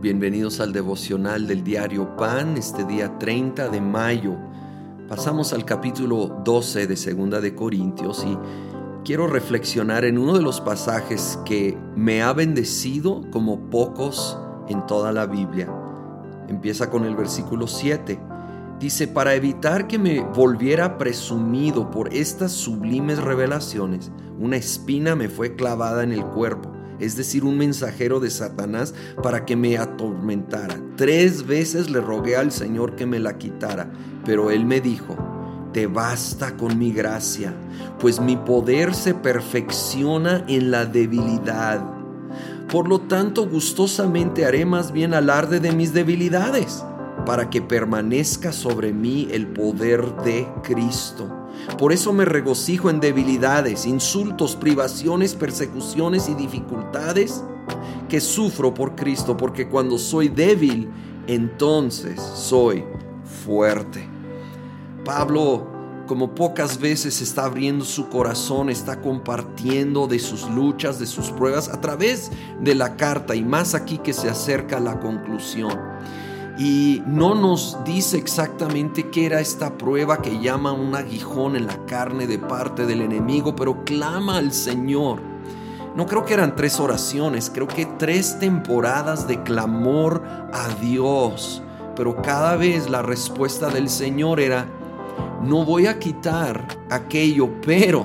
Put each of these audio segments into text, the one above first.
Bienvenidos al devocional del diario Pan, este día 30 de mayo. Pasamos al capítulo 12 de Segunda de Corintios y quiero reflexionar en uno de los pasajes que me ha bendecido como pocos en toda la Biblia. Empieza con el versículo 7. Dice, para evitar que me volviera presumido por estas sublimes revelaciones, una espina me fue clavada en el cuerpo es decir, un mensajero de Satanás, para que me atormentara. Tres veces le rogué al Señor que me la quitara, pero Él me dijo, te basta con mi gracia, pues mi poder se perfecciona en la debilidad. Por lo tanto, gustosamente haré más bien alarde de mis debilidades, para que permanezca sobre mí el poder de Cristo. Por eso me regocijo en debilidades, insultos, privaciones, persecuciones y dificultades que sufro por Cristo, porque cuando soy débil, entonces soy fuerte. Pablo, como pocas veces está abriendo su corazón, está compartiendo de sus luchas, de sus pruebas a través de la carta y más aquí que se acerca la conclusión y no nos dice exactamente qué era esta prueba que llama un aguijón en la carne de parte del enemigo, pero clama al Señor. No creo que eran tres oraciones, creo que tres temporadas de clamor a Dios, pero cada vez la respuesta del Señor era, no voy a quitar aquello, pero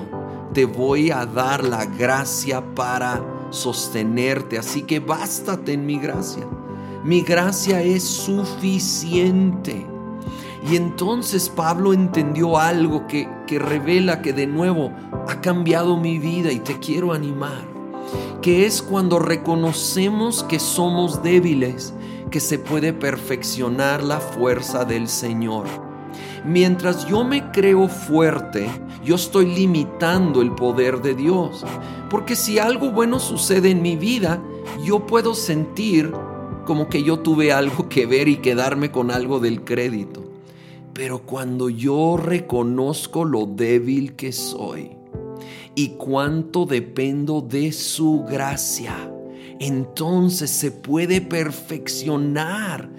te voy a dar la gracia para sostenerte, así que bástate en mi gracia mi gracia es suficiente. Y entonces Pablo entendió algo que, que, revela que de nuevo ha cambiado mi vida y te quiero animar, que es cuando reconocemos que somos débiles, que se puede perfeccionar la fuerza del Señor. Mientras yo me creo fuerte, yo estoy limitando el poder de Dios, porque si algo bueno sucede en mi vida, yo puedo sentir como que yo tuve algo que ver y quedarme con algo del crédito. Pero cuando yo reconozco lo débil que soy y cuánto dependo de su gracia, entonces se puede perfeccionar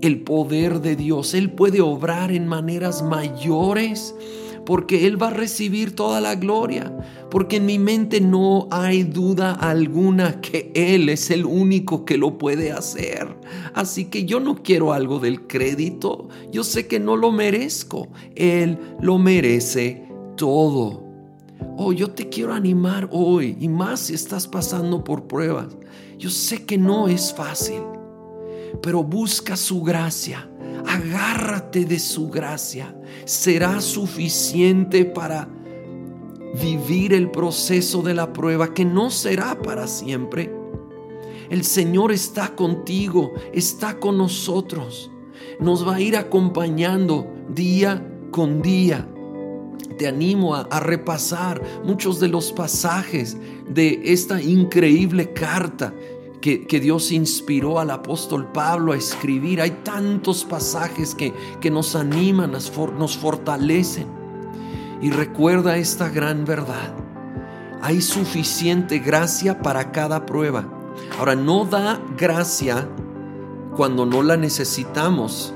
el poder de Dios. Él puede obrar en maneras mayores porque Él va a recibir toda la gloria, porque en mi mente no hay duda alguna que Él es el único que lo puede hacer. Así que yo no quiero algo del crédito, yo sé que no lo merezco, Él lo merece todo. Oh, yo te quiero animar hoy, y más si estás pasando por pruebas. Yo sé que no es fácil, pero busca su gracia agárrate de su gracia. Será suficiente para vivir el proceso de la prueba que no será para siempre. El Señor está contigo, está con nosotros. Nos va a ir acompañando día con día. Te animo a, a, repasar muchos de los pasajes de esta increíble carta que, Dios inspiró al apóstol Pablo a escribir. Hay tantos pasajes que, que nos animan, nos, nos fortalecen. Y recuerda esta gran verdad. Hay suficiente gracia para cada prueba. Ahora, no da gracia cuando no la necesitamos.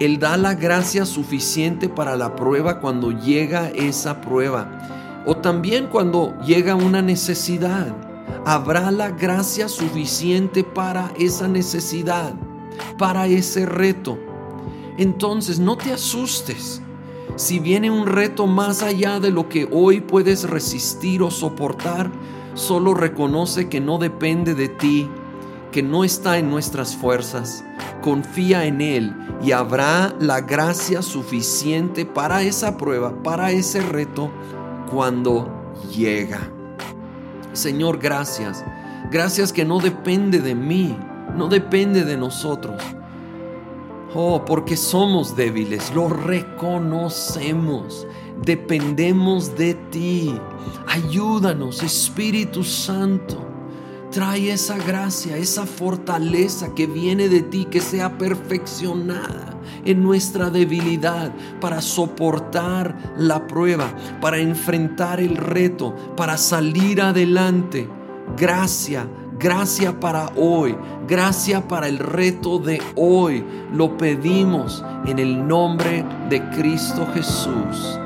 Él da la gracia suficiente para la prueba cuando llega esa prueba. O también cuando llega una necesidad habrá la gracia suficiente para esa necesidad, para ese reto. Entonces no te asustes. Si viene un reto más allá de lo que hoy puedes resistir o soportar, solo reconoce que no depende de ti, que no está en nuestras fuerzas. Confía en Él y habrá la gracia suficiente para esa prueba, para ese reto, cuando llega. Señor, gracias. Gracias que no depende de mí, no depende de nosotros. Oh, porque somos débiles, lo reconocemos, dependemos de ti. Ayúdanos, Espíritu Santo. Trae esa gracia, esa fortaleza que viene de ti, que sea perfeccionada en nuestra debilidad para soportar la prueba, para enfrentar el reto, para salir adelante. Gracia, gracia para hoy, gracia para el reto de hoy. Lo pedimos en el nombre de Cristo Jesús.